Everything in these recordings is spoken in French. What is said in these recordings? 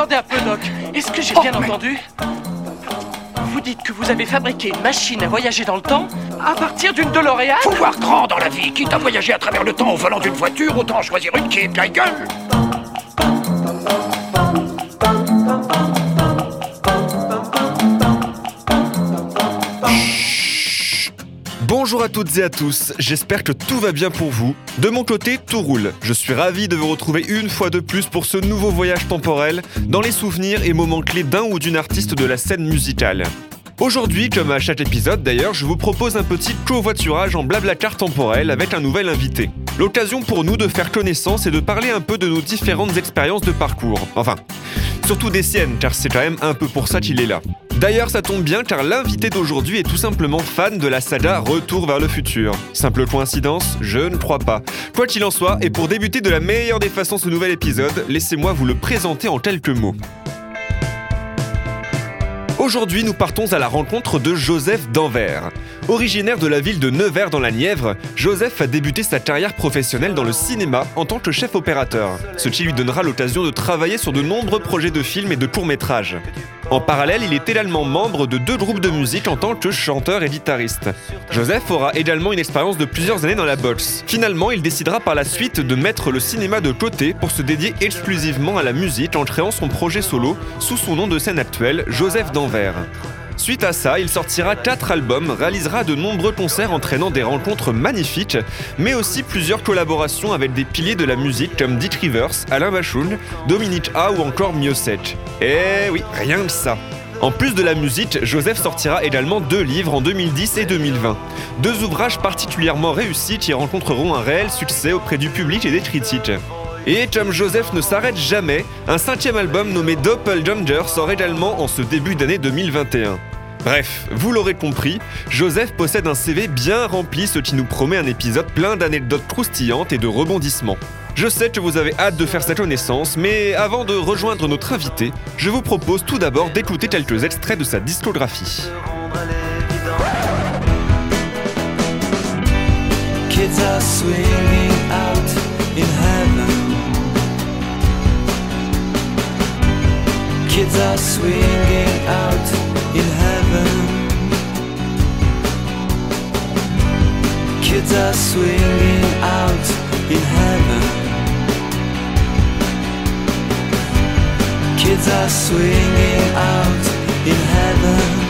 attendez un peu, Doc. Est-ce que j'ai Oh, bien mais- entendu? Vous dites que vous avez fabriqué une machine à voyager dans le temps à partir d'une DeLorean? Faut voir grand dans la vie. Quitte à voyager à travers le temps au volant d'une voiture, autant choisir une qui est bien gueule. Bonjour à toutes et à tous, j'espère que tout va bien pour vous. De mon côté, tout roule. Je suis ravi de vous retrouver une fois de plus pour ce nouveau voyage temporel dans les souvenirs et moments clés d'un ou d'une artiste de la scène musicale. Aujourd'hui, comme à chaque épisode d'ailleurs, je vous propose un petit covoiturage en blablacar temporel avec un nouvel invité. L'occasion pour nous de faire connaissance et de parler un peu de nos différentes expériences de parcours. Enfin, surtout des siennes, car c'est quand même un peu pour ça qu'il est là. D'ailleurs, ça tombe bien car l'invité d'aujourd'hui est tout simplement fan de la saga Retour vers le futur. Simple coïncidence Je ne crois pas. Quoi qu'il en soit, et pour débuter de la meilleure des façons ce nouvel épisode, laissez-moi vous le présenter en quelques mots. Aujourd'hui, nous partons à la rencontre de Joseph Danvers. Originaire de la ville de Nevers dans la Nièvre, Joseph a débuté sa carrière professionnelle dans le cinéma en tant que chef opérateur, ce qui lui donnera l'occasion de travailler sur de nombreux projets de films et de courts-métrages. En parallèle, il est également membre de deux groupes de musique en tant que chanteur et guitariste. Joseph aura également une expérience de plusieurs années dans la boxe. Finalement, il décidera par la suite de mettre le cinéma de côté pour se dédier exclusivement à la musique en créant son projet solo sous son nom de scène actuel, Joseph Danvers. Suite à ça, il sortira 4 albums, réalisera de nombreux concerts entraînant des rencontres magnifiques, mais aussi plusieurs collaborations avec des piliers de la musique comme Dick Rivers, Alain Bachung, Dominique A ou encore Miosek. Eh oui, rien que ça. En plus de la musique, Joseph sortira également deux livres en 2010 et 2020. Deux ouvrages particulièrement réussis qui rencontreront un réel succès auprès du public et des critiques. Et comme Joseph ne s'arrête jamais, un cinquième album nommé Doppelganger sort également en ce début d'année 2021. Bref, vous l'aurez compris, Joseph possède un CV bien rempli, ce qui nous promet un épisode plein d'anecdotes croustillantes et de rebondissements. Je sais que vous avez hâte de faire sa connaissance, mais avant de rejoindre notre invité, je vous propose tout d'abord d'écouter quelques extraits de sa discographie. Kids are swinging out in heaven. Kids are swinging out in heaven. Kids are swinging out in heaven.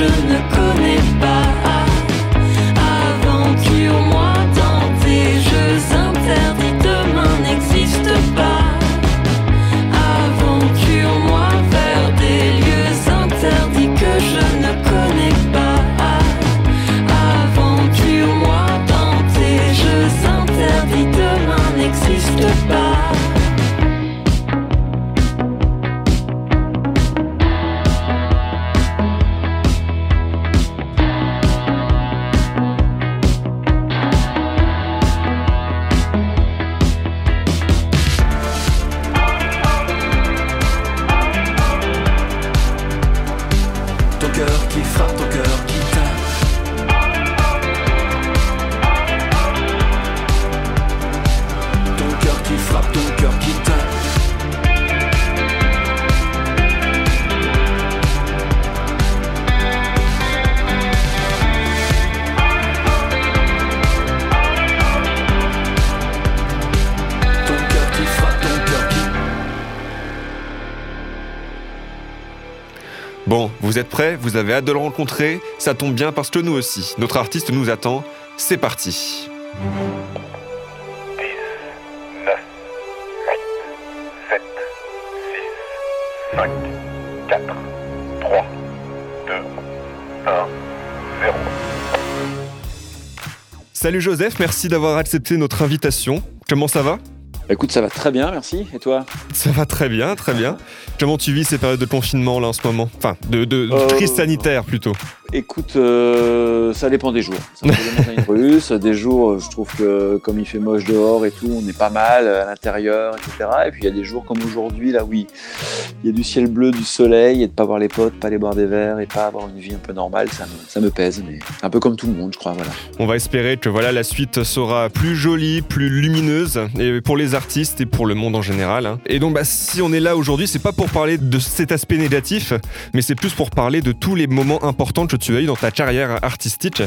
Interdits que vous êtes prêts? Vous avez hâte de le rencontrer? Ça tombe bien parce que nous aussi, notre artiste nous attend. C'est parti 5, 4, 3, 2, 1, 0. Salut Joseph, merci d'avoir accepté notre invitation. Comment ça va? Écoute, ça va très bien, merci. Et toi Ça va très bien, très bien. Comment tu vis ces périodes de confinement là en ce moment? Enfin, de, de, de Euh, crise sanitaire plutôt. Écoute, euh, ça dépend des jours. Ça des russes. Des jours, euh, je trouve que comme il fait moche dehors et tout, on est pas mal à l'intérieur, etc. Et puis il y a des jours comme aujourd'hui, là, oui, il y a du ciel bleu, du soleil, et de pas voir les potes, pas aller boire des verres et pas avoir une vie un peu normale, ça me, ça me pèse. Mais un peu comme tout le monde, je crois, voilà. On va espérer que voilà la suite sera plus jolie, plus lumineuse, et pour les artistes et pour le monde en général. hein. Et donc, bah, si on est là aujourd'hui, c'est pas pour parler de cet aspect négatif, mais c'est plus pour parler de tous les moments importants que tu as eu dans ta carrière artistique.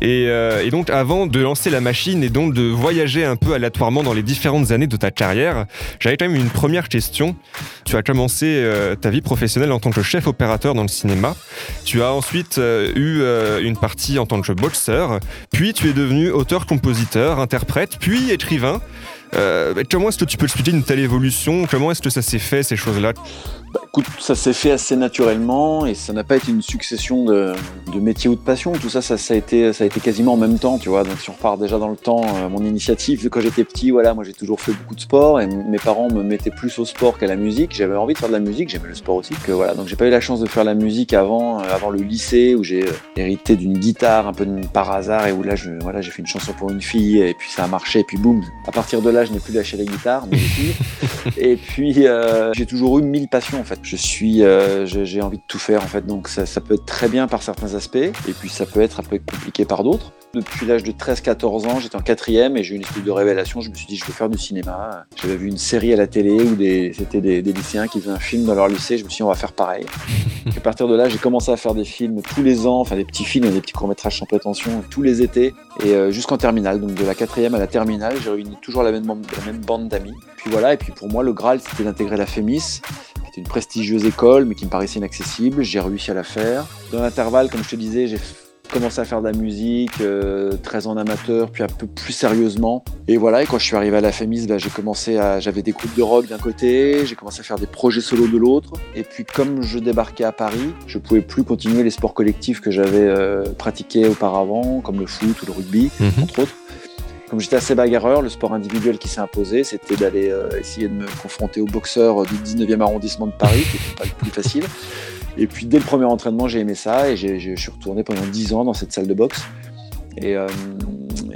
Et, euh, et donc, avant de lancer la machine et donc de voyager un peu aléatoirement dans les différentes années de ta carrière, j'avais quand même une première question. Tu as commencé euh, ta vie professionnelle en tant que chef opérateur dans le cinéma. Tu as ensuite euh, eu une partie en tant que boxeur, puis tu es devenu auteur-compositeur, interprète, puis écrivain. Euh, comment est-ce que tu peux expliquer une telle évolution? Comment est-ce que ça s'est fait ces choses-là? Bah, écoute, ça s'est fait assez naturellement et ça n'a pas été une succession de, métiers ou de passions. Tout ça, ça, a été, quasiment en même temps, tu vois. Donc si on repart déjà dans le temps, euh, mon initiative, quand j'étais petit, voilà, moi j'ai toujours fait beaucoup de sport et mes parents me mettaient plus au sport qu'à la musique. J'avais envie de faire de la musique, j'aimais le sport aussi. Que, voilà, donc j'ai pas eu la chance de faire la musique avant, euh, le lycée où j'ai hérité d'une guitare un peu par hasard et où là, voilà, j'ai fait une chanson pour une fille et puis ça a marché et puis boum. À partir de là, je n'ai plus lâché la guitare, mais. Et puis euh, j'ai toujours eu mille passions en fait. Je suis, euh, j'ai envie de tout faire en fait. Donc ça, ça peut être très bien par certains aspects, et puis ça peut être après compliqué par d'autres. Depuis l'âge de 13-14 ans, j'étais en quatrième et j'ai eu une espèce de révélation. Je me suis dit, je veux faire du cinéma. J'avais vu une série à la télé où des, c'était des, des lycéens qui faisaient un film dans leur lycée. Je me suis dit, on va faire pareil. Et à partir de là, j'ai commencé à faire des films tous les ans, enfin des petits films, des petits courts métrages sans prétention, tous les étés, et euh, jusqu'en terminale. Donc de la quatrième à la terminale, j'ai réuni toujours la même, bande- la même bande d'amis. Puis voilà, et puis pour moi, le Graal, c'était d'intégrer la FEMIS, qui était une prestigieuse école, mais qui me paraissait inaccessible. J'ai réussi à la faire. Dans l'intervalle, comme je te disais, j'ai f- commencé à faire de la musique, euh, très en amateur, puis un peu plus sérieusement. Et voilà, et quand je suis arrivé à la FEMIS, bah, j'ai commencé à, j'avais des groupes de rock d'un côté, j'ai commencé à faire des projets solo de l'autre. Et puis comme je débarquais à Paris, je pouvais plus continuer les sports collectifs que j'avais euh, pratiqués auparavant, comme le foot ou le rugby, entre autres. Comme j'étais assez bagarreur, le sport individuel qui s'est imposé, c'était d'aller euh, essayer de me confronter aux boxeurs du 19e arrondissement de Paris, qui n'était pas le plus facile. Et puis dès le premier entraînement, j'ai aimé ça et je suis retourné pendant 10 ans dans cette salle de boxe. Et, euh,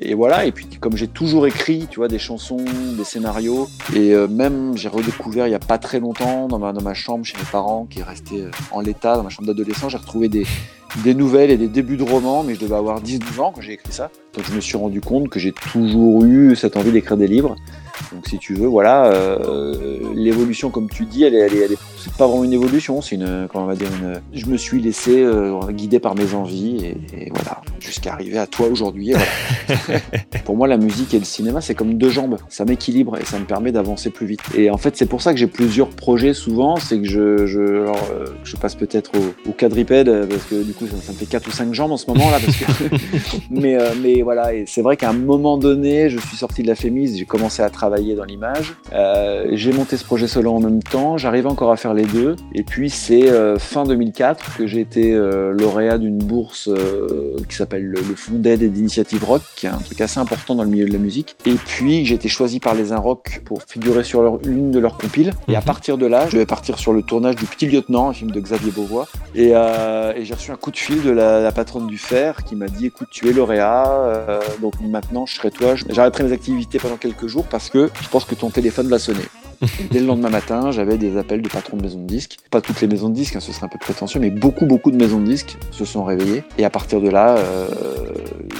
et voilà, et puis comme j'ai toujours écrit, tu vois, des chansons, des scénarios, et euh, même j'ai redécouvert il y a pas très longtemps dans ma, chambre chez mes parents, qui est resté euh, en l'état, dans ma chambre d'adolescent, j'ai retrouvé des, des nouvelles et des débuts de romans, mais je devais avoir 10-12 ans quand j'ai écrit ça. Donc je me suis rendu compte que j'ai toujours eu cette envie d'écrire des livres. Donc si tu veux, voilà, euh, l'évolution, comme tu dis, elle est, elle est, elle est- c'est pas vraiment une évolution, c'est une, comment on va dire, une. Je me suis laissé euh, guider par mes envies et, et voilà, jusqu'à arriver à toi aujourd'hui. voilà. pour moi, la musique et le cinéma, c'est comme deux jambes, ça m'équilibre et ça me permet d'avancer plus vite. Et en fait, c'est pour ça que j'ai plusieurs projets souvent, c'est que je, je, alors, euh, je passe peut-être au, au quadripède parce que du coup, ça, ça me fait quatre ou cinq jambes en ce moment là, parce que mais, mais voilà, et c'est vrai qu'à un moment donné, je suis sorti de la Fémis, j'ai commencé à travailler dans l'image. Euh, j'ai monté ce projet solo en même temps, j'arrivais encore à faire les deux. Et puis c'est euh, fin 2004 que j'ai été euh, lauréat d'une bourse qui s'appelle le, le Fonds d'aide et d'initiative rock, qui est un truc assez important dans le milieu de la musique. Et puis j'ai été choisi par les Inrock pour figurer sur leur, l'une de leurs compiles. Et à partir de là, je vais partir sur le tournage du Petit Lieutenant, un film de Xavier Beauvois. Et, et j'ai reçu un coup de fil de la, la patronne du Fer qui m'a dit écoute, tu es lauréat, donc maintenant je serai toi. J'arrêterai mes activités pendant quelques jours parce que je pense que ton téléphone va sonner. Dès le lendemain matin, j'avais des appels de patrons de maisons de disques. Pas toutes les maisons de disques, hein, ce serait un peu prétentieux, mais beaucoup, beaucoup de maisons de disques se sont réveillées. Et à partir de là, euh,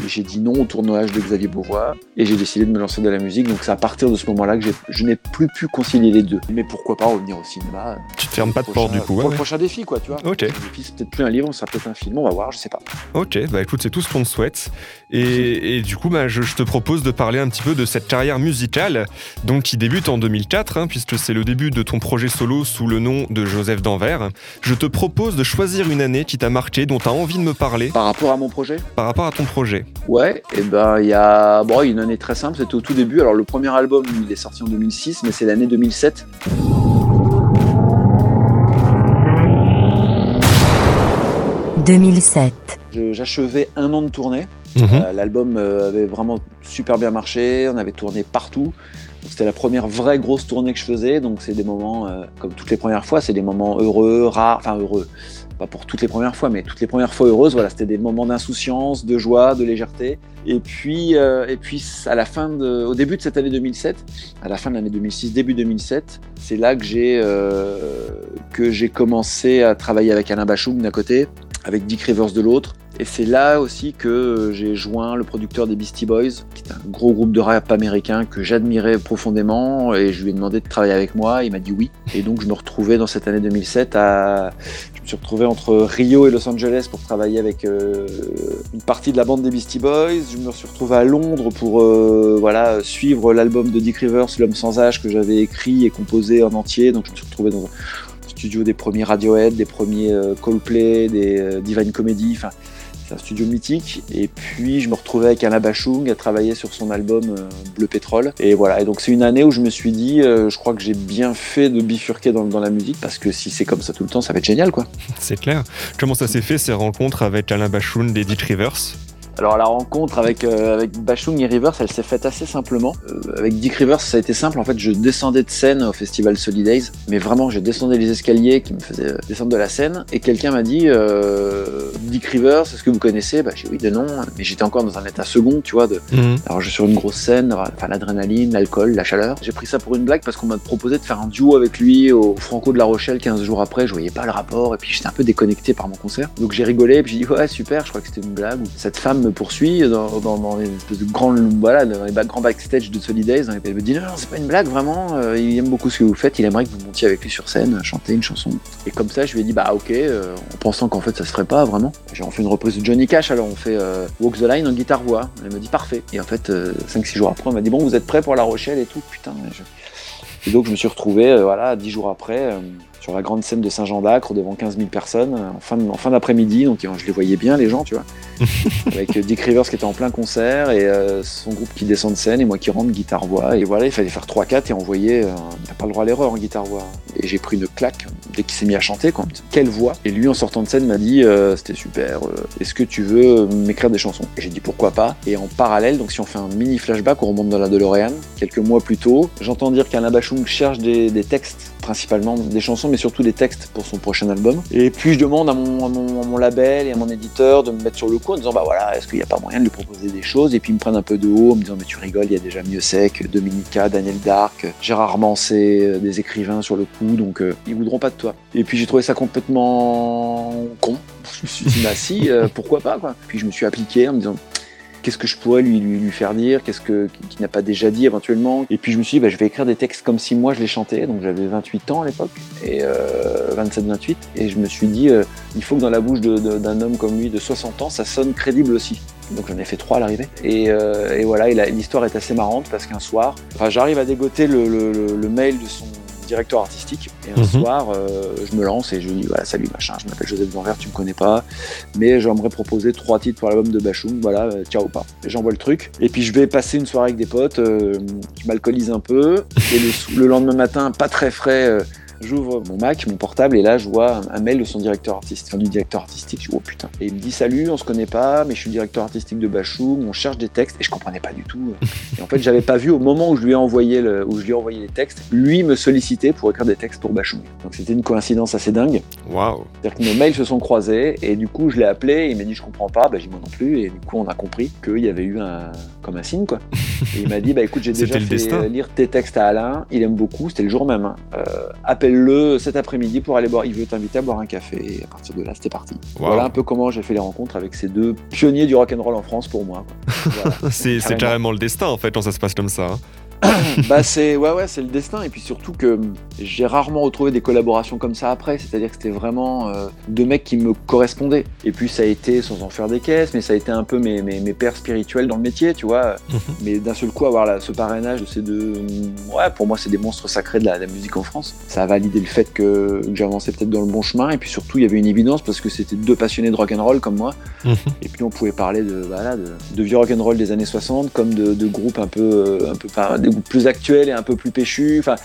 j'ai dit non au tournage de Xavier Beauvois et j'ai décidé de me lancer dans la musique. Donc c'est à partir de ce moment-là que je n'ai plus pu concilier les deux. Mais pourquoi pas revenir au cinéma? Tu te fermes pas de prochain- porte du coup. Pour ouais, le ouais. prochain défi, quoi, tu vois. Ok. Le défi, c'est peut-être plus un livre, ce sera peut-être un film, on va voir, je sais pas. Ok, bah écoute, c'est tout ce qu'on te souhaite. Et, et du coup, bah, je, je te propose de parler un petit peu de cette carrière musicale, donc qui débute en 2004, hein, puisque c'est le début de ton projet solo sous le nom de Joseph d'Anvers, je te propose de choisir une année qui t'a marqué, dont tu as envie de me parler Par rapport à mon projet? Par rapport à ton projet. Ouais, et ben il y a bon, il y a une année très simple, c'était au tout début. Alors le premier album, il est sorti en 2006, mais c'est l'année 2007. « 2007. Je- J'achevais un an de tournée. Mhm. Euh, L'album euh, avait vraiment super bien marché, on avait tourné partout. C'était la première vraie grosse tournée que je faisais, donc c'est des moments, euh, comme toutes les premières fois, c'est des moments heureux, rares, enfin heureux, pas pour toutes les premières fois, mais toutes les premières fois heureuses, voilà, c'était des moments d'insouciance, de joie, de légèreté. Et puis, euh, et puis au début de cette année 2007, à la fin de l'année 2006, début 2007, c'est là que j'ai euh, que j'ai commencé à travailler avec Alain Bachung d'un côté, avec Dick Rivers de l'autre. Et c'est là aussi que j'ai joint le producteur des Beastie Boys, qui est un gros groupe de rap américain que j'admirais profondément. Et je lui ai demandé de travailler avec moi. Il m'a dit oui. Et donc je me retrouvais dans cette année 2007 à. Je me suis retrouvé entre Rio et Los Angeles pour travailler avec euh, une partie de la bande des Beastie Boys. Je me suis retrouvé à Londres pour euh, voilà, suivre l'album de Dick Rivers, L'homme sans âge, que j'avais écrit et composé en entier. Donc je me suis retrouvé dans un studio des premiers Radiohead, des premiers euh, Coldplay, des Divine Comedy. Un studio mythique. Et puis, je me retrouvais avec Anna Bachung à travailler sur son album euh, Bleu Pétrole. Et voilà. Et donc, c'est une année où je me suis dit, euh, je crois que j'ai bien fait de bifurquer dans, la musique parce que si c'est comme ça tout le temps, ça va être génial, quoi. C'est clair. Comment ça s'est fait ces rencontres avec Alain Bachung Dick Rivers? Alors la rencontre avec, euh, avec Bachung et Rivers, elle s'est faite assez simplement. Euh, avec Dick Rivers, ça a été simple. En fait, je descendais de scène au festival Solidays, mais vraiment, je descendais les escaliers qui me faisaient euh, descendre de la scène, et quelqu'un m'a dit euh, Dick Rivers, est-ce que vous connaissez? Bah j'ai dit oui, de nom, mais j'étais encore dans un état second, tu vois. De... Alors je suis sur une grosse scène, enfin l'adrénaline, l'alcool, la chaleur. J'ai pris ça pour une blague parce qu'on m'a proposé de faire un duo avec lui au Franco de la Rochelle 15 jours après. Je voyais pas le rapport, et puis j'étais un peu déconnecté par mon concert. Donc j'ai rigolé, et puis j'ai dit ouais super, je crois que c'était une blague. Cette femme me poursuit dans, les espèces de grands, voilà, dans les grands backstage de Solidays. Et elle me dit non, c'est pas une blague, vraiment. euh, il aime beaucoup ce que vous faites. Il aimerait que vous montiez avec lui sur scène, chanter une chanson. Et comme ça, je lui ai dit bah ok, euh, en pensant qu'en fait ça se ferait pas vraiment. J'ai on fait une reprise de Johnny Cash, alors on fait euh, Walk the Line en guitare voix. Elle me dit parfait. Et en fait, 5-6 jours après, on m'a dit bon, vous êtes prêts pour La Rochelle et tout. Putain. je- Et donc je me suis retrouvé, euh, voilà, 10 jours après. euh, sur la grande scène de Saint-Jean d'Acre devant 15 000 personnes euh, en fin, en fin d'après-midi, donc je les voyais bien les gens, tu vois, avec Dick Rivers qui était en plein concert et son groupe qui descend de scène et moi qui rentre guitare voix et voilà il fallait faire 3-4 et envoyer, n'a pas le droit à l'erreur en guitare voix et j'ai pris une claque dès qu'il s'est mis à chanter. Quelle voix. Et lui en sortant de scène m'a dit euh, c'était super, euh, est-ce que tu veux m'écrire des chansons? J'ai dit pourquoi pas. Et en parallèle donc si on fait un mini flashback on remonte dans la DeLorean quelques mois plus tôt j'entends dire qu'Alain Bachung cherche des textes principalement des chansons mais surtout des textes pour son prochain album. Et puis je demande à mon, label et à mon éditeur de me mettre sur le coup en disant bah voilà est-ce qu'il n'y a pas moyen de lui proposer des choses? Et puis ils me prennent un peu de haut en me disant mais tu rigoles il y a déjà mieux sec Dominica Daniel Dark Gérard Mancé euh, des écrivains sur le coup donc euh, ils voudront pas de toi. Et puis j'ai trouvé ça complètement con. Je me suis dit bah si euh, pourquoi pas quoi. Puis je me suis appliqué en me disant qu'est-ce que je pourrais lui, faire dire, qu'est-ce que qu'il n'a pas déjà dit éventuellement. Et puis je me suis dit, bah, je vais écrire des textes comme si moi je les chantais, donc j'avais 28 ans à l'époque, et euh, 27-28, et je me suis dit, euh, il faut que dans la bouche d'un homme comme lui de 60 ans, ça sonne crédible aussi. Donc j'en ai fait trois à l'arrivée. Et, euh, voilà, l'histoire est assez marrante parce qu'un soir, j'arrive à dégoter le mail de son directeur artistique. Et un Mhm. soir, euh, je me lance et je lui dis voilà, salut machin, je m'appelle Joseph Danvers, tu me connais pas, mais j'aimerais proposer trois titres pour l'album de Bachung, voilà, euh, ciao ou pas. J'envoie le truc. Et puis je vais passer une soirée avec des potes, euh, je m'alcoolise un peu, et le lendemain matin, pas très frais, euh, J'ouvre mon Mac, mon portable, et là, je vois un, mail de son directeur artistique, enfin, du directeur artistique. Je dis, oh putain. Et il me dit, salut, on se connaît pas, mais je suis directeur artistique de Bachung, on cherche des textes, et je comprenais pas du tout. Et en fait, j'avais pas vu au moment où je lui ai envoyé, le, où je lui ai envoyé les textes, lui me sollicitait pour écrire des textes pour Bachung. Donc c'était une coïncidence assez dingue. Waouh C'est-à-dire que nos mails se sont croisés, et du coup, je l'ai appelé, il m'a dit, je comprends pas, bah, j'ai moi non plus, et du coup, on a compris qu'il y avait eu un, comme un signe, quoi. Et il m'a dit, bah écoute, j'ai déjà fait destin. lire tes textes à Alain, il aime beaucoup, c'était le jour même. hein. Euh, Appelle-le cet après-midi pour aller boire, il veut t'inviter à boire un café. Et à partir de là, c'était parti. Wow. Voilà un peu comment j'ai fait les rencontres avec ces deux pionniers du rock'n'roll en France pour moi. Voilà. C'est c'est Carrément. carrément le destin en fait quand ça se passe comme ça. hein. bah c'est ouais ouais c'est le destin. Et puis surtout que j'ai rarement retrouvé des collaborations comme ça après. C'est-à-dire que c'était vraiment euh, deux mecs qui me correspondaient. Et puis ça a été sans en faire des caisses mais ça a été un peu mes, mes, mes pères spirituels dans le métier tu vois. Mais d'un seul coup avoir là, ce parrainage de ces deux ouais pour moi c'est des monstres sacrés de la, de la musique en France. Ça a validé le fait que, que j'avançais peut-être dans le bon chemin. Et puis surtout il y avait une évidence parce que c'était deux passionnés de rock and roll comme moi. Et puis on pouvait parler de, voilà, de, de vieux rock'n'roll des années 60 comme de, de groupes un peu, euh, un peu pas- des groupes plus actuels et un peu plus péchus. Enfin,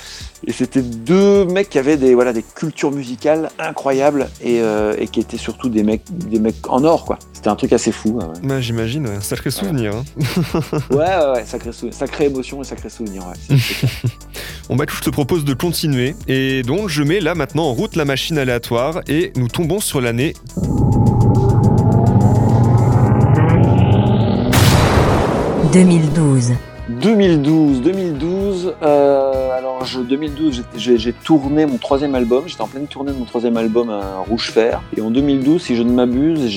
et c'était deux mecs qui avaient des, voilà, des cultures musicales incroyables et, euh, et qui étaient surtout des mecs, des mecs en or. quoi. C'était un truc assez fou. ouais. Bah, J'imagine, un sacré souvenir. hein. Ouais, ouais, ouais, sacré, sou- sacrée émotion et sacré souvenir. Ouais. Bon bah, je te propose de continuer. Et donc, je mets là maintenant en route la machine aléatoire et nous tombons sur l'année 2012, 2012, 2012. euh, alors, je, 2012, j'étais- j'ai tourné mon troisième album. J'étais en pleine tournée de mon troisième album à Rouge Fer. Et en 2012, si je ne m'abuse,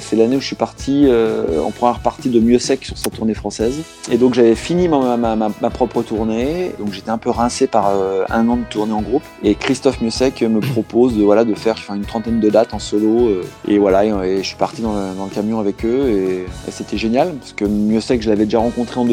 c'est l'année où je suis parti euh, en première partie de Mieux Sec sur sa tournée française. Et donc, j'avais fini ma, propre tournée. Donc, j'étais un peu rincé par euh, un an de tournée en groupe. Et Christophe Mieux-Sec me propose de, voilà, de faire une trentaine de dates en solo. euh, et voilà, et, je suis parti dans le, camion avec eux. Et, c'était génial parce que Mieux-Sec, je l'avais déjà rencontré en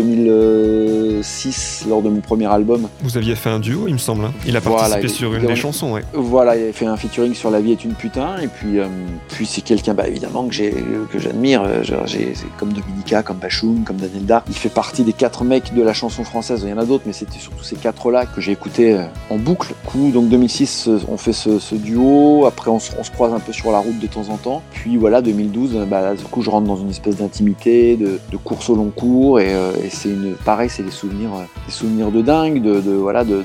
2006 lors de mon premier album. Vous aviez fait un duo, il me semble. hein. Il a Voilà, participé il- sur une il- des chansons, ouais. Voilà, il avait fait un featuring sur La vie est une putain, et puis, euh, puis c'est quelqu'un, bah, évidemment, que j'ai, que j'admire. euh, j'ai- comme Dominica, comme Bachoum, comme Daniel Dar. Il fait partie des quatre mecs de la chanson française. Il y en a d'autres, mais c'était surtout ces quatre-là que j'ai écoutés euh, en boucle. Du coup, donc 2006, euh, on fait ce, ce duo. Après, on se, on se croise un peu sur la route de temps en temps. Puis voilà, 2012, euh, bah, là, du coup, je rentre dans une espèce d'intimité, de, de course au long cours, et, euh, et c'est une, pareil, c'est des souvenirs, euh, des souvenirs de dingue, de, voilà, de,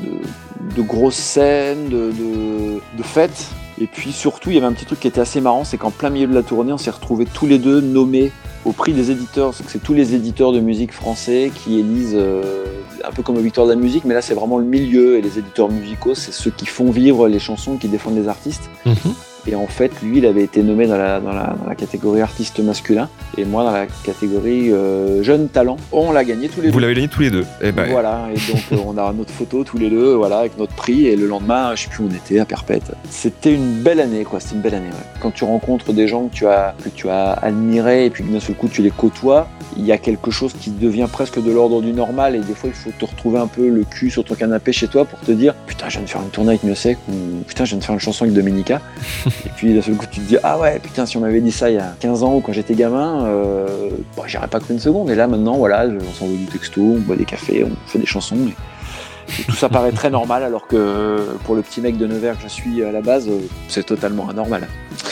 grosses scènes, de, fêtes. Et puis surtout, il y avait un petit truc qui était assez marrant, c'est qu'en plein milieu de la tournée, on s'est retrouvés tous les deux nommés au prix des éditeurs. C'est tous les éditeurs de musique français qui élisent, euh, un peu comme aux victoires de la musique, mais là c'est vraiment le milieu et les éditeurs musicaux, c'est ceux qui font vivre les chansons, qui défendent les artistes. Mhm. Et en fait, lui, il avait été nommé dans la, dans la, dans la catégorie artiste masculin, et moi dans la catégorie euh, jeune talent. On l'a gagné tous les Vous deux. l'avez gagné tous les deux. Eh ben, Voilà, et donc euh, on a notre photo tous les deux, voilà, avec notre prix, et le lendemain, je sais plus où on était, à Perpète. C'était une belle année, quoi, c'était une belle année, ouais. Quand tu rencontres des gens que tu as, que tu as admirés, et puis que d'un seul coup tu les côtoies, il y a quelque chose qui devient presque de l'ordre du normal, et des fois il faut te retrouver un peu le cul sur ton canapé chez toi pour te dire, putain, je viens de faire une tournée avec Miosek, ou putain, je viens de faire une chanson avec Dominica. et puis d'un seul coup tu te dis, ah ouais, putain, si on m'avait dit ça il y a 15 ans ou quand j'étais gamin, euh, bah, j'aurais pas cru une seconde. Et là maintenant, voilà, on s'envoie du texto, on boit des cafés, on fait des chansons. Et, et tout ça paraît très normal, alors que pour le petit mec de Nevers que je suis à la base, euh, c'est totalement anormal.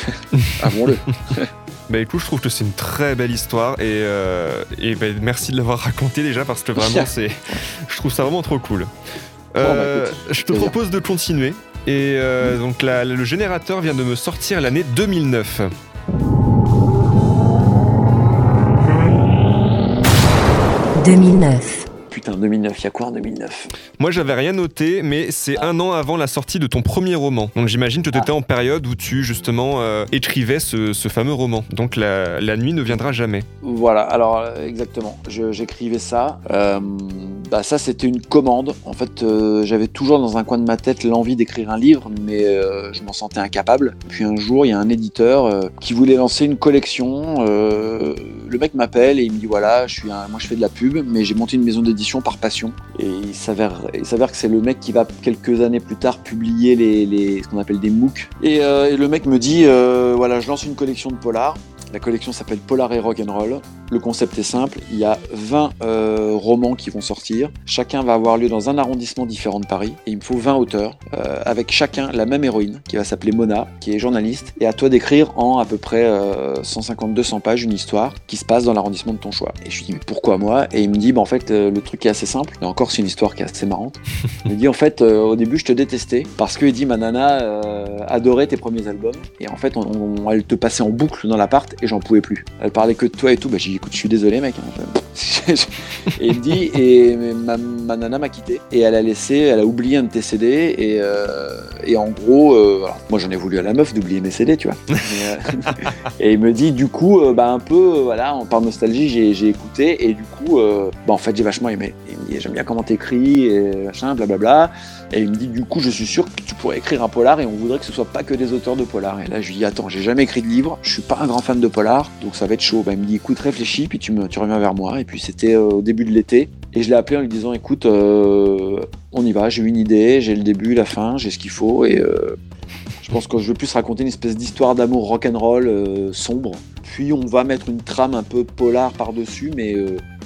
Avouons-le. Bah écoute, je trouve que c'est une très belle histoire et, euh, et bah, merci de l'avoir raconté déjà parce que vraiment c'est, je trouve ça vraiment trop cool. Euh, bah, écoute, je te plaisir. propose de continuer et euh, donc la- le générateur vient de me sortir l'année 2009. « 2009, Putain, 2009, il y a quoi en 2009 Moi j'avais rien noté mais c'est un an avant la sortie de ton premier roman. Donc j'imagine que tu étais en période où tu justement euh, écrivais ce, ce fameux roman. Donc la, la nuit ne viendra jamais. Voilà, alors euh, exactement, j'écrivais ça. Euh, bah, ça, c'était une commande. En fait, euh, j'avais toujours dans un coin de ma tête l'envie d'écrire un livre, mais euh, je m'en sentais incapable. Puis un jour, il y a un éditeur euh, qui voulait lancer une collection. Le mec m'appelle et il me dit voilà, je suis moi je fais de la pub, mais j'ai monté une maison d'édition par passion. Et il s'avère, que c'est le mec qui va quelques années plus tard publier les, ce qu'on appelle des MOOC. Et, et le mec me dit voilà, je lance une collection de polars. La collection s'appelle Polar et Rock'n'Roll. Le concept est simple, il y a 20 euh, romans qui vont sortir. Chacun va avoir lieu dans un arrondissement différent de Paris. Et il me faut 20 auteurs, euh, avec chacun la même héroïne, qui va s'appeler Mona, qui est journaliste. Et à toi d'écrire en à peu près euh, 150-200 pages une histoire qui se passe dans l'arrondissement de ton choix. Et je lui dis, mais pourquoi moi? Et il me dit, bah, en fait, euh, le truc est assez simple. Et encore, c'est une histoire qui est assez marrante. il me dit, en fait, euh, au début, je te détestais parce que, il dit, ma nana euh, adorait tes premiers albums. Et en fait, on, on- elle te passait en boucle dans l'appart et j'en pouvais plus. Elle parlait que de toi et tout. Bah, j'ai dit, écoute, je suis désolé, mec. hein. et il me dit, et ma, ma nana m'a quitté. Et elle a laissé, elle a oublié un de tes CD. Et, euh, et en gros, euh, alors, moi j'en ai voulu à la meuf d'oublier mes CD, tu vois. Mais, euh, et il me dit, du coup, bah, un peu, voilà, par nostalgie, j'ai écouté. Et du coup, bah, en fait, j'ai vachement aimé. Il me dit, j'aime bien comment t'écris, et machin, blablabla. Et il me dit, du coup, je suis sûr que tu pourrais écrire un polar et on voudrait que ce soit pas que des auteurs de polar. Et là, je lui dis, attends, j'ai jamais écrit de livre, je suis pas un grand fan de polar, donc ça va être chaud. Bah, il me dit, écoute, réfléchis, puis tu, me, tu reviens vers moi. Et puis c'était euh, au début de l'été. Et je l'ai appelé en lui disant, écoute, euh, on y va, j'ai une idée, j'ai le début, la fin, j'ai ce qu'il faut. Et euh, je pense que je veux plus raconter une espèce d'histoire d'amour rock'n'roll sombre. Puis on va mettre une trame un peu polar par-dessus, mais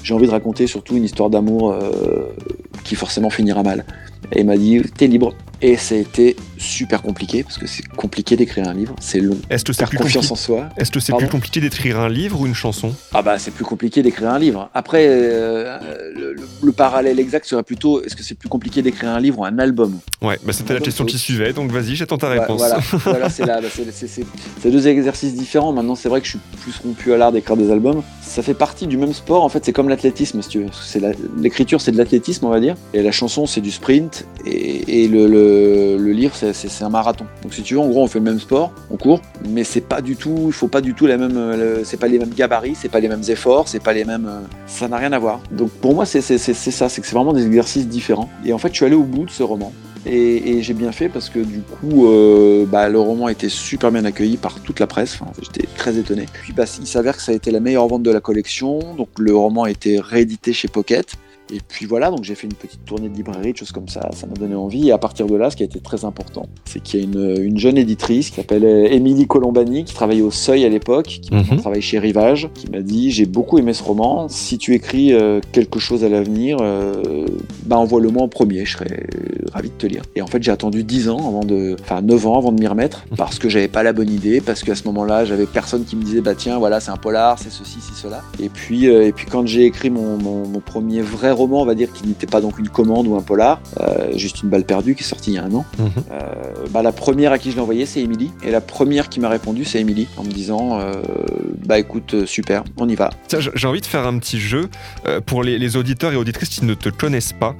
j'ai envie de raconter surtout une histoire d'amour qui forcément finira mal. Et il m'a dit, t'es libre. Et ça a été super compliqué, parce que c'est compliqué d'écrire un livre, c'est long. Est-ce que c'est plus, confiance en soi. Est-ce que c'est plus compliqué d'écrire un livre ou une chanson Ah bah c'est plus compliqué d'écrire un livre. Après, euh, le, le- le parallèle exact serait plutôt, est-ce que c'est plus compliqué d'écrire un livre ou un album Ouais, bah c'était la question qui suivait, donc vas-y, j'attends ta Bah, réponse. Voilà, voilà c'est là, bah, deux exercices différents. Maintenant, c'est vrai que je suis plus rompu à l'art d'écrire des albums. Ça fait partie du même sport. En fait, c'est comme l'athlétisme, si tu veux. L'écriture, c'est de l'athlétisme, on va dire. Et la chanson, c'est du sprint. Et, et le, le- le livre, c'est- un marathon. Donc, si tu veux, en gros, on fait le même sport, on court, mais c'est pas du tout. Il faut pas du tout la même. euh, C'est pas les mêmes gabarits, c'est pas les mêmes efforts, c'est pas les mêmes. euh, Ça n'a rien à voir. Donc, pour moi, c'est ça. C'est que c'est vraiment des exercices différents. Et en fait, je suis allé au bout de ce roman. Et, j'ai bien fait parce que du coup, euh, bah, le roman a été super bien accueilli par toute la presse. J'étais très étonné. Puis bah, il s'avère que ça a été la meilleure vente de la collection. Donc le roman a été réédité chez Pocket. Et puis voilà, donc j'ai fait une petite tournée de librairie, de choses comme ça, ça m'a donné envie. Et à partir de là, ce qui a été très important, c'est qu'il y a une, une jeune éditrice qui s'appelle euh, Émilie Colombani, qui travaillait au Seuil à l'époque, qui Mhm. travaille chez Rivage, qui m'a dit J'ai beaucoup aimé ce roman, si tu écris euh, quelque chose à l'avenir, euh, bah envoie-le-moi en premier, je serais ravi de te lire. Et en fait, j'ai attendu 10 ans, avant de, enfin 9 ans avant de m'y remettre, parce que j'avais pas la bonne idée, parce qu'à ce moment-là, j'avais personne qui me disait Bah tiens, voilà, c'est un polar, c'est ceci, c'est cela. Et puis, euh, et puis quand j'ai écrit mon, mon- mon premier vrai roman, on va dire, qui n'était pas donc une commande ou un polar, euh, juste une balle perdue, qui est sorti il y a un an, Mhm. euh, bah, la première à qui je l'ai envoyé, c'est Émilie. Et la première qui m'a répondu, c'est Émilie, en me disant euh, Bah écoute, super, on y va. J'ai envie de faire un petit jeu pour les, les auditeurs et auditrices qui ne te connaissent pas.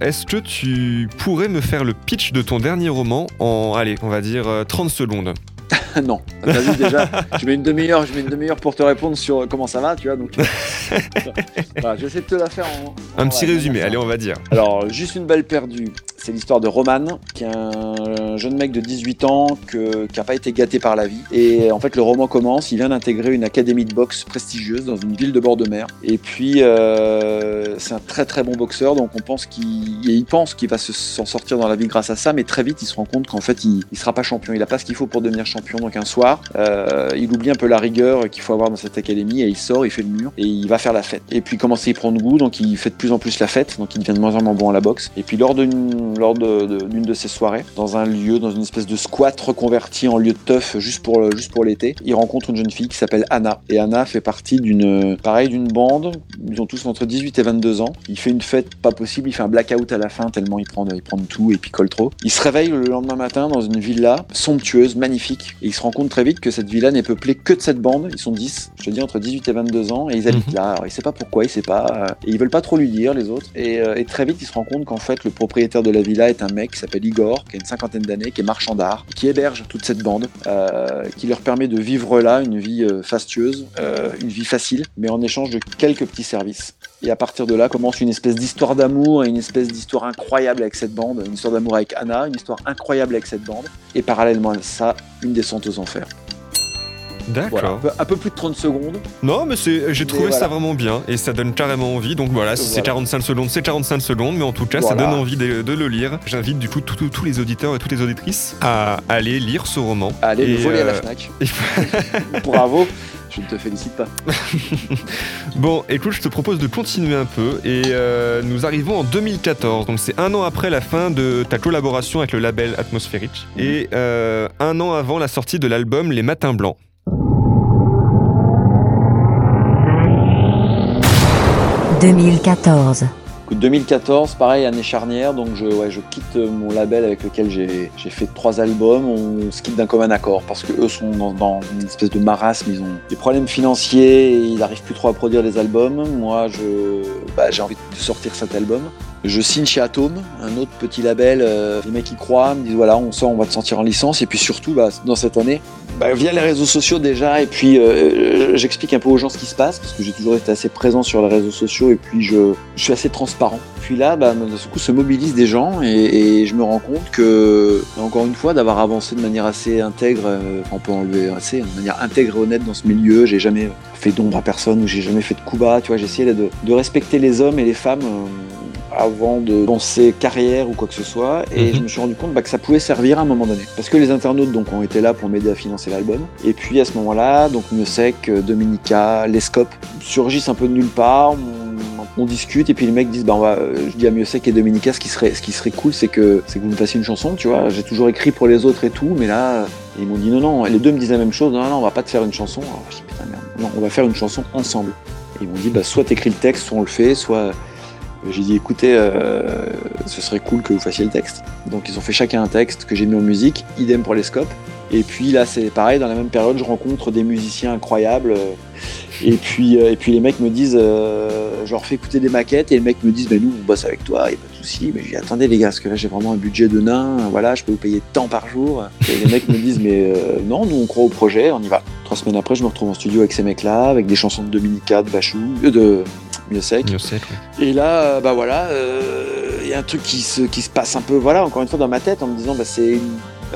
Est-ce que tu pourrais me faire le pitch de ton dernier roman en, allez, on va dire euh, 30 secondes? non, t'as vu déjà, je mets une demi-heure, je mets une demi-heure pour te répondre sur comment ça va, tu vois. Donc, voilà, j'essaie de te la faire en. Un petit résumé, allez, on va dire. Alors, juste une balle perdue. C'est l'histoire de Roman, qui est un jeune mec de 18 ans que- qui n'a pas été gâté par la vie. Et en fait, le roman commence, il vient d'intégrer une académie de boxe prestigieuse dans une ville de bord de mer. Et puis, euh, c'est un très très bon boxeur, donc on pense qu'il il pense qu'il va se- s'en sortir dans la vie grâce à ça, mais très vite, il se rend compte qu'en fait, il ne sera pas champion. Il n'a pas ce qu'il faut pour devenir champion. Donc un soir, euh, il oublie un peu la rigueur qu'il faut avoir dans cette académie et il sort, il fait le mur et il va faire la fête. Et puis commence à y prendre goût, donc il fait de plus en plus la fête, donc il devient de moins en moins bon à la boxe. Et puis lors d'une lors de, de- ses soirées, dans un lieu, dans une espèce de squat reconverti en lieu de teuf juste pour juste pour l'été, il rencontre une jeune fille qui s'appelle Anna. Et Anna fait partie d'une pareil d'une bande. Ils ont tous entre 18 et 22 ans. Il fait une fête pas possible, il fait un blackout à la fin tellement il prend il prend tout et picole trop. Il se réveille le lendemain matin dans une villa somptueuse, magnifique, et il se rend compte très vite que cette villa n'est peuplée que de cette bande. Ils sont 10, je te dis entre 18 et 22 ans, et ils habitent Mhm. là. Alors, il sait pas pourquoi, il sait pas, euh, et ils veulent pas trop lui dire les autres. Et, euh, et très vite, il se rend compte qu'en fait, le propriétaire de la villa est un mec qui s'appelle Igor, qui a une cinquantaine d'années, qui est marchand d'art, qui héberge toute cette bande, euh, qui leur permet de vivre là une vie fastueuse, euh, une vie facile, mais en échange de quelques petits services. Et à partir de là commence une espèce d'histoire d'amour et une espèce d'histoire incroyable avec cette bande, une histoire d'amour avec Anna, une histoire incroyable avec cette bande, et parallèlement à ça, une descente aux enfers. Voilà, D'accord. un peu, un peu plus de 30 secondes. Non, mais c'est- j'ai trouvé ça vraiment bien et ça donne carrément envie. Donc voilà, si c'est Voilà. 45 secondes, c'est 45 secondes, mais en tout cas, ça donne envie de, de le lire. J'invite du coup tous- les auditeurs et toutes les auditrices à aller lire ce roman. Allez, le Et, voler à la euh, FNAC. Bravo, je ne te félicite pas. Bon, écoute, je te propose de continuer un peu et euh, nous arrivons en 2014. Donc c'est un an après la fin de ta collaboration avec le label Atmosphérique et euh, un an avant la sortie de l'album Les Matins Blancs. 2014. 2014, pareil, année charnière, donc je, quitte mon label avec lequel j'ai fait trois albums. On se quitte d'un commun accord parce que eux sont dans, une espèce de marasme. Ils ont des problèmes financiers, ils n'arrivent plus trop à produire des albums. Moi, je, bah, j'ai envie de sortir cet album. Je signe chez Atom, un autre petit label. euh, les mecs y croient, me disent voilà, on sort, on va te sortir en licence. Et puis surtout, bah, dans cette année, bah, via les réseaux sociaux déjà, et puis euh, j'explique un peu aux gens ce qui se passe, parce que j'ai toujours été assez présent sur les réseaux sociaux, et puis je, suis assez transparent. Puis là, bah, d'un coup, se mobilisent des gens, et, je me rends compte que, encore une fois, d'avoir avancé de manière assez intègre, euh, on peut enlever assez, de manière intègre et honnête dans ce milieu, j'ai jamais fait d'ombre à personne, ou j'ai jamais fait de coups bas, tu vois, j'ai essayé de respecter les hommes et les femmes. Euh, avant de penser carrière ou quoi que ce soit et Mhm. je me suis rendu compte bah, que ça pouvait servir à un moment donné. Parce que les internautes donc ont été là pour m'aider à financer l'album. Et puis à ce moment-là donc euh, Dominica, Lescope surgissent un peu de nulle part. On, on discute et puis les mecs disent bah on va, euh, je dis à Miosec et Dominica ce qui serait ce qui serait cool c'est que c'est que vous me fassiez une chanson tu vois. J'ai toujours écrit pour les autres et tout mais là ils m'ont dit non non. Et les deux me disent la même chose non non on va pas te faire une chanson. Alors, je dis putain merde. Non on va faire une chanson ensemble. Et ils m'ont dit bah soit t'écris le texte soit on le fait soit j'ai dit écoutez, euh, ce serait cool que vous fassiez le texte. Donc ils ont fait chacun un texte que j'ai mis en musique, idem pour les scopes. Et puis là c'est pareil, dans la même période je rencontre des musiciens incroyables. euh, Et puis, euh, et puis les mecs me disent, euh, je leur fais écouter des maquettes et les mecs me disent, mais nous on bosse avec toi, il a pas de souci. Mais j'ai attendez les gars, parce que là j'ai vraiment un budget de nain, voilà, je peux vous payer tant par jour. Et les mecs me disent, mais non, nous on croit au projet, on y va. Trois semaines après, je me retrouve en studio avec ces mecs-là, avec des chansons de Dominica, de Bachou, de Miosec, ouais. Et là, euh, bah voilà, euh, il y a un truc qui se, qui se passe un peu, voilà, encore une fois dans ma tête, en me disant, bah c'est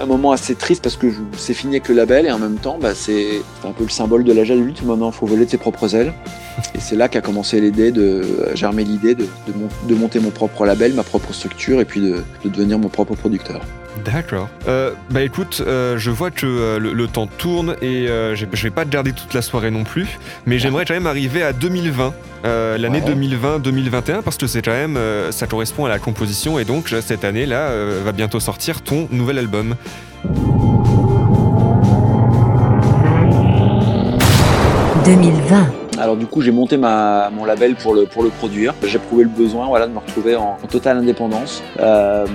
un moment assez triste parce que c'est fini avec le label et en même temps, bah c'est c'est un peu le symbole de l'âge adulte. Maintenant, il faut voler de ses propres ailes. Et c'est là qu'a commencé l'idée de germer l'idée de, de, mon- de monter mon propre label, ma propre structure et puis de, de devenir mon propre producteur. D'accord. Euh, bah écoute, euh, je vois que euh, le, le temps tourne et euh, je vais pas te garder toute la soirée non plus, mais j'aimerais quand même arriver à 2020, euh, l'année Ouais. 2020-2021, parce que c'est quand même, euh, ça correspond à la composition et donc cette année-là euh, va bientôt sortir ton nouvel album. 2020, Alors du coup, j'ai monté ma, mon label pour le, pour le produire. J'ai prouvé le besoin voilà, de me retrouver en, en totale indépendance. Euh,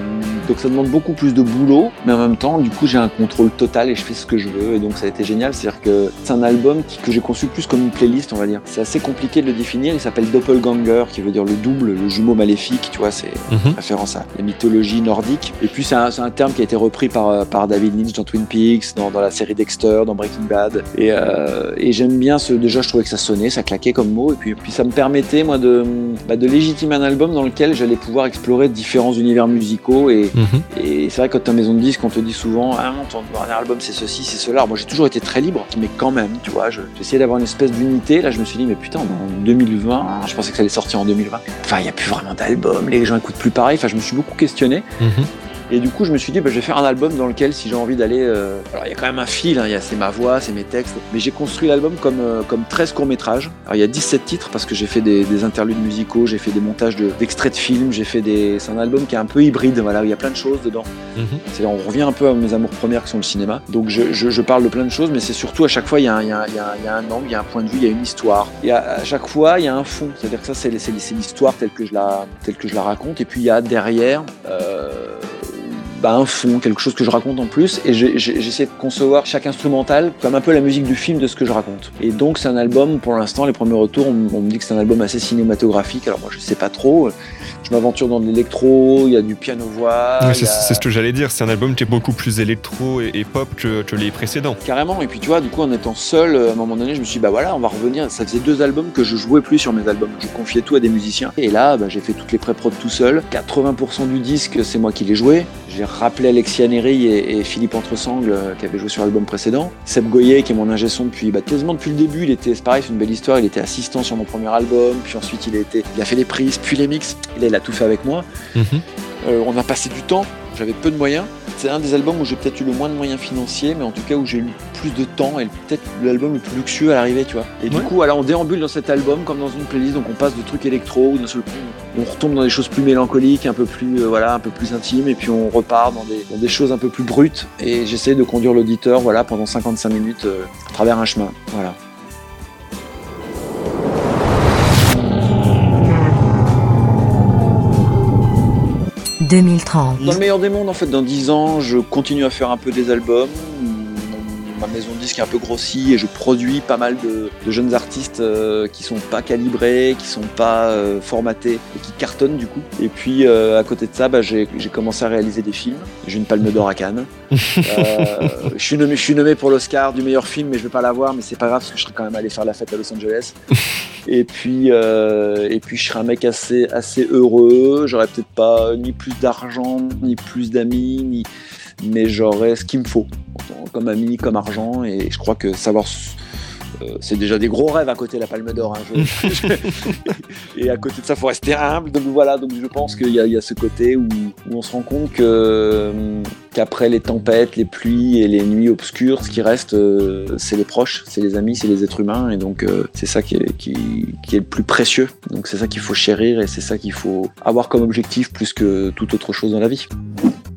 donc ça demande beaucoup plus de boulot, mais en même temps, du coup, j'ai un contrôle total et je fais ce que je veux. Et donc ça a été génial. C'est-à-dire que c'est un album que j'ai conçu plus comme une playlist, on va dire. C'est assez compliqué de le définir. Il s'appelle Doppelganger, qui veut dire le double, le jumeau maléfique. Tu vois, c'est Mhm. référence à la mythologie nordique. Et puis c'est un, terme qui a été repris par, euh, par David Lynch dans Twin Peaks, dans, dans la série Dexter, dans Breaking Bad. Et, euh, et j'aime bien ce. Déjà, je trouvais que ça sonnait, ça claquait comme mot. Et puis, puis ça me permettait, moi, de, bah, de légitimer un album dans lequel j'allais pouvoir explorer différents univers musicaux. Et, et c'est vrai, quand t'es en maison de disques, on te dit souvent Ah non, ton dernier album, c'est ceci, c'est cela. Moi, j'ai toujours été très libre, mais quand même, tu vois, je- j'essayais d'avoir une espèce d'unité. Là, je me suis dit Mais putain, en 2020, je pensais que ça allait sortir en 2020. Enfin, il n'y a plus vraiment d'album, les gens écoutent plus pareil. Enfin, je me suis beaucoup questionné. Mhm. Et du coup, je me suis dit, bah, je vais faire un album dans lequel, si j'ai envie d'aller. euh, Alors, il y a quand même un fil, hein, c'est ma voix, c'est mes textes. Mais j'ai construit l'album comme, euh, comme 13 courts-métrages. Alors, il y a 17 titres parce que j'ai fait des, des interludes musicaux, j'ai fait des montages de- d'extraits de, films, j'ai fait des. C'est un album qui est un peu hybride, voilà, où il y a plein de choses dedans. Mhm. C'est- On revient un peu à mes amours premières qui sont le cinéma. Donc, je, je- je parle de plein de choses, mais c'est surtout à chaque fois, il y, a un- il y a un- il y a angle, il y a un point de vue, il y a une histoire. Et à, à chaque fois, il y a un fond. C'est-à-dire que ça, c'est l'histoire telle que je la telle que je la raconte. Et puis, il y a derrière. euh, bah, un fond, quelque chose que je raconte en plus, et j'essaie de concevoir chaque instrumental comme un peu la musique du film de ce que je raconte. Et donc c'est un album, pour l'instant, les premiers retours, on, on me dit que c'est un album assez cinématographique, alors moi je sais pas trop, je m'aventure dans de l'électro, il y a du piano-voix, c'est a- ce que j'allais dire, c'est un album qui est beaucoup plus électro et, et pop que, que les précédents. Carrément, et puis tu vois, du coup, en étant seul, euh, à un moment donné, je me suis dit, bah voilà, on va revenir. Ça faisait deux albums que je jouais plus sur mes albums. Je confiais tout à des musiciens. Et là, bah, j'ai fait toutes les pré-prod tout seul. 80% du disque, c'est moi qui l'ai joué. J'ai rappelé Alexia Neri et, et Philippe Entresangles, euh, qui avaient joué sur l'album précédent. Seb Goyer, qui est mon ingé son depuis bah, quasiment depuis le début. Il était, c'est pareil, c'est une belle histoire. Il était assistant sur mon premier album. Puis ensuite, il a, été, il a fait les prises, puis les mix. Et là, il a tout fait avec moi. Mhm. Euh, on a passé du temps, j'avais peu de moyens. C'est un des albums où j'ai peut-être eu le moins de moyens financiers, mais en tout cas où j'ai eu le plus de temps et peut-être l'album le plus luxueux à l'arrivée, tu vois. Et du coup, voilà, on déambule dans cet album comme dans une playlist, donc on passe de trucs électro, ou d'un seul coup, on retombe dans des choses plus mélancoliques, un peu plus, euh, voilà, un peu plus intimes, et puis on repart dans des, dans des choses un peu plus brutes. Et j'essaie de conduire l'auditeur, voilà, pendant 55 minutes euh, à travers un chemin, voilà. 2030. Dans le meilleur des mondes, en fait, dans 10 ans, je continue à faire un peu des albums. Ma maison de disque est un peu grossie et je produis pas mal de, de jeunes artistes euh, qui sont pas calibrés, qui sont pas euh, formatés et qui cartonnent du coup. Et puis euh, à côté de ça, bah, j'ai commencé à réaliser des films. J'ai une palme d'or à Cannes. Je, suis nommé, je suis nommé pour l'Oscar du meilleur film, mais je vais pas l'avoir, mais c'est pas grave parce que je serai quand même allé faire la fête à Los Angeles. Et puis, euh, et puis je serai un mec assez, assez heureux. J'aurai peut-être pas ni plus d'argent, ni plus d'amis, ni... mais j'aurai ce qu'il me faut, comme ami, comme argent. Et je crois que savoir. euh, c'est déjà des gros rêves à côté de la Palme d'Or. hein, et à côté de ça, faut rester humble. Donc voilà, donc je pense qu'il y, a- il ce côté où, on se rend compte euh, qu'après les tempêtes, les pluies et les nuits obscures, ce qui reste, euh, c'est les proches, c'est les amis, c'est les êtres humains. Et donc euh, c'est ça qui est, qui est le plus précieux. Donc c'est ça qu'il faut chérir et c'est ça qu'il faut avoir comme objectif plus que toute autre chose dans la vie.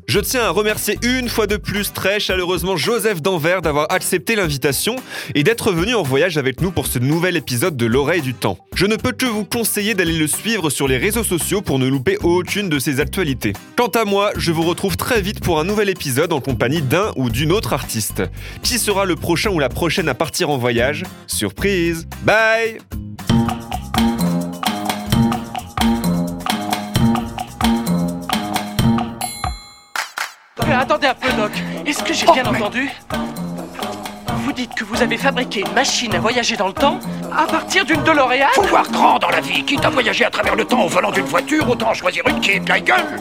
Je tiens à remercier une fois de plus très chaleureusement Joseph Danvers d'avoir accepté l'invitation et d'être venu en voyage avec nous pour ce nouvel épisode de L'oreille du temps. Je ne peux que vous conseiller d'aller le suivre sur les réseaux sociaux pour ne louper aucune de ses actualités. Quant à moi, je vous retrouve très vite pour un nouvel épisode en compagnie d'un ou d'une autre artiste. Qui sera le prochain ou la prochaine à partir en voyage? Surprise Bye attendez un peu, Doc. Est-ce que j'ai bien entendu Vous dites que vous avez fabriqué une machine à voyager dans le temps à partir d'une DeLorean Faut voir grand dans la vie. Quitte à voyager à travers le temps au volant d'une voiture, autant choisir une qui est de la gueule.